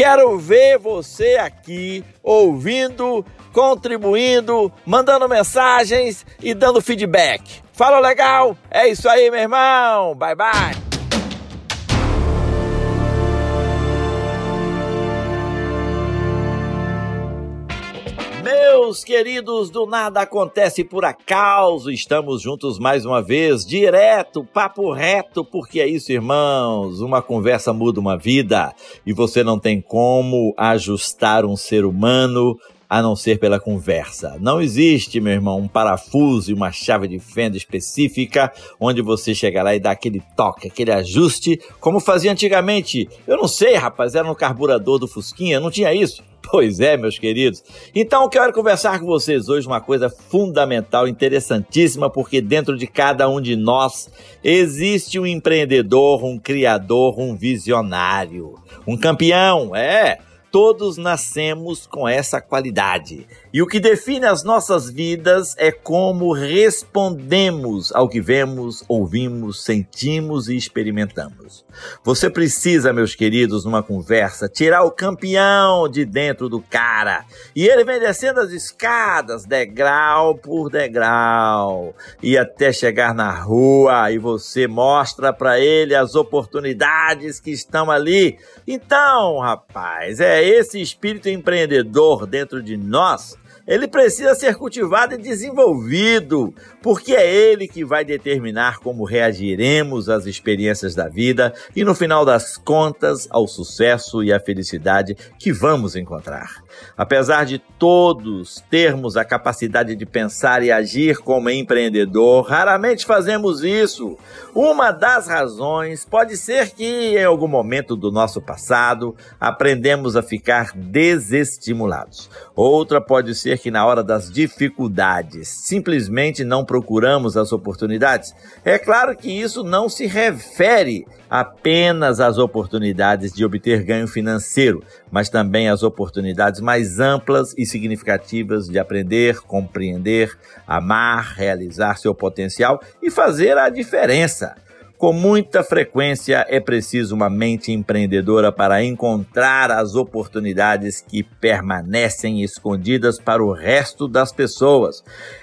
Quero ver você aqui ouvindo, contribuindo, mandando mensagens e dando feedback. Fala legal? É isso aí, meu irmão. Bye bye. Meus queridos, do nada acontece por acaso. Estamos juntos mais uma vez, direto, papo reto, porque é isso, irmãos. Uma conversa muda uma vida e você não tem como ajustar um ser humano a não ser pela conversa. Não existe, meu irmão, um parafuso e uma chave de fenda específica onde você chega lá e dá aquele toque, aquele ajuste, como fazia antigamente. Eu não sei, rapaz, era no carburador do Fusquinha, não tinha isso. Pois é, meus queridos. Então, quero conversar com vocês hoje uma coisa fundamental, interessantíssima, porque dentro de cada um de nós existe um empreendedor, um criador, um visionário, um campeão, é. Todos nascemos com essa qualidade. E o que define as nossas vidas é como respondemos ao que vemos, ouvimos, sentimos e experimentamos. Você precisa, meus queridos, numa conversa, tirar o campeão de dentro do cara. E ele vem descendo as escadas, degrau por degrau, e até chegar na rua e você mostra para ele as oportunidades que estão ali. Então, rapaz, é é esse espírito empreendedor dentro de nós ele precisa ser cultivado e desenvolvido, porque é ele que vai determinar como reagiremos às experiências da vida e, no final das contas, ao sucesso e à felicidade que vamos encontrar. Apesar de todos termos a capacidade de pensar e agir como empreendedor, raramente fazemos isso. Uma das razões pode ser que, em algum momento do nosso passado, aprendemos a ficar desestimulados. Outra pode ser que na hora das dificuldades simplesmente não procuramos as oportunidades? É claro que isso não se refere apenas às oportunidades de obter ganho financeiro, mas também às oportunidades mais amplas e significativas de aprender, compreender, amar, realizar seu potencial e fazer a diferença. Com muita frequência é preciso uma mente empreendedora para encontrar as oportunidades que permanecem escondidas para o resto das pessoas.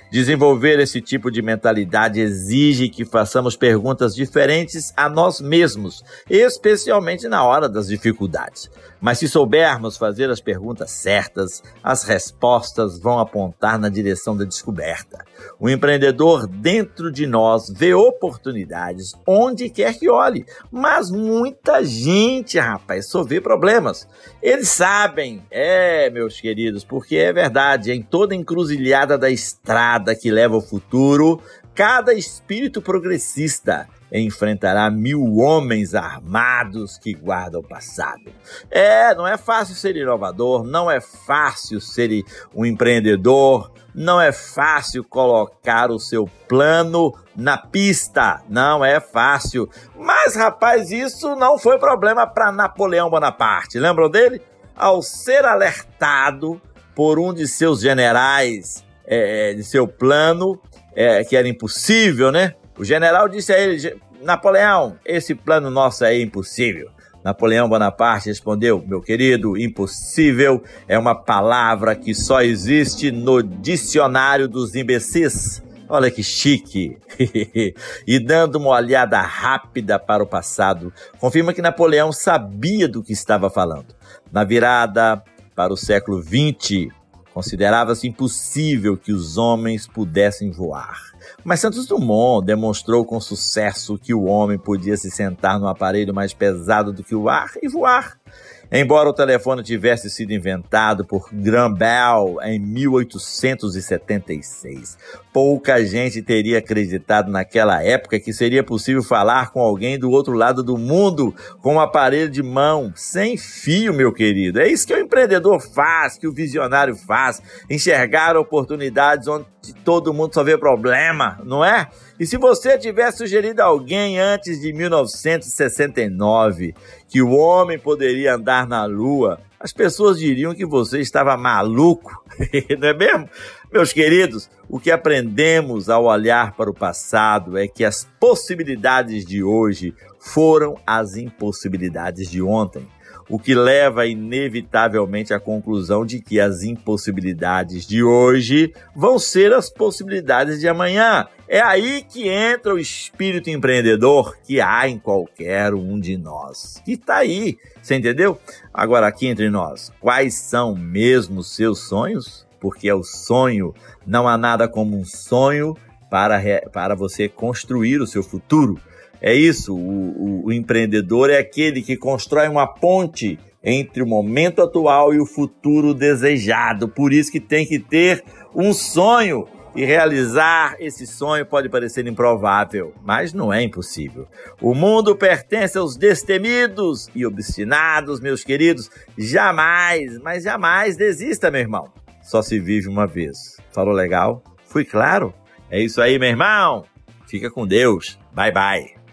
Desenvolver esse tipo de mentalidade exige que façamos perguntas diferentes a nós mesmos, especialmente na hora das dificuldades. Mas se soubermos fazer as perguntas certas, as respostas vão apontar na direção da descoberta. O empreendedor dentro de nós vê oportunidades onde quer que olhe, mas muita gente, rapaz, só vê problemas. Eles sabem, é, meus queridos, porque é verdade, em toda encruzilhada da estrada, estrada que leva ao futuro, cada espírito progressista enfrentará mil homens armados que guardam o passado. É, não é fácil ser inovador, não é fácil ser um empreendedor, não é fácil colocar o seu plano na pista, não é fácil. Mas, rapaz, isso não foi problema para Napoleão Bonaparte. Lembram dele? Ao ser alertado por um de seus generais é, de seu plano, é, que era impossível, né? O general disse a ele: Napoleão, esse plano nosso é impossível. Napoleão Bonaparte respondeu: Meu querido, impossível é uma palavra que só existe no dicionário dos imbecis. Olha que chique! e dando uma olhada rápida para o passado, confirma que Napoleão sabia do que estava falando. Na virada para o século XX, Considerava-se impossível que os homens pudessem voar. Mas Santos Dumont demonstrou com sucesso que o homem podia se sentar no aparelho mais pesado do que o ar e voar. Embora o telefone tivesse sido inventado por Graham Bell em 1876, pouca gente teria acreditado naquela época que seria possível falar com alguém do outro lado do mundo com um aparelho de mão, sem fio, meu querido. É isso que o empreendedor faz, que o visionário faz, enxergar oportunidades onde todo mundo só vê problema, não é? E se você tivesse sugerido a alguém antes de 1969 que o homem poderia andar na Lua, as pessoas diriam que você estava maluco, não é mesmo? Meus queridos, o que aprendemos ao olhar para o passado é que as possibilidades de hoje foram as impossibilidades de ontem o que leva inevitavelmente à conclusão de que as impossibilidades de hoje vão ser as possibilidades de amanhã. É aí que entra o espírito empreendedor que há em qualquer um de nós. E tá aí, você entendeu? Agora, aqui entre nós, quais são mesmo seus sonhos? Porque é o sonho, não há nada como um sonho para, para você construir o seu futuro. É isso, o, o, o empreendedor é aquele que constrói uma ponte entre o momento atual e o futuro desejado. Por isso que tem que ter um sonho e realizar esse sonho pode parecer improvável, mas não é impossível. O mundo pertence aos destemidos e obstinados, meus queridos. Jamais, mas jamais desista, meu irmão. Só se vive uma vez. Falou legal? Fui claro? É isso aí, meu irmão. Fica com Deus. Bye bye.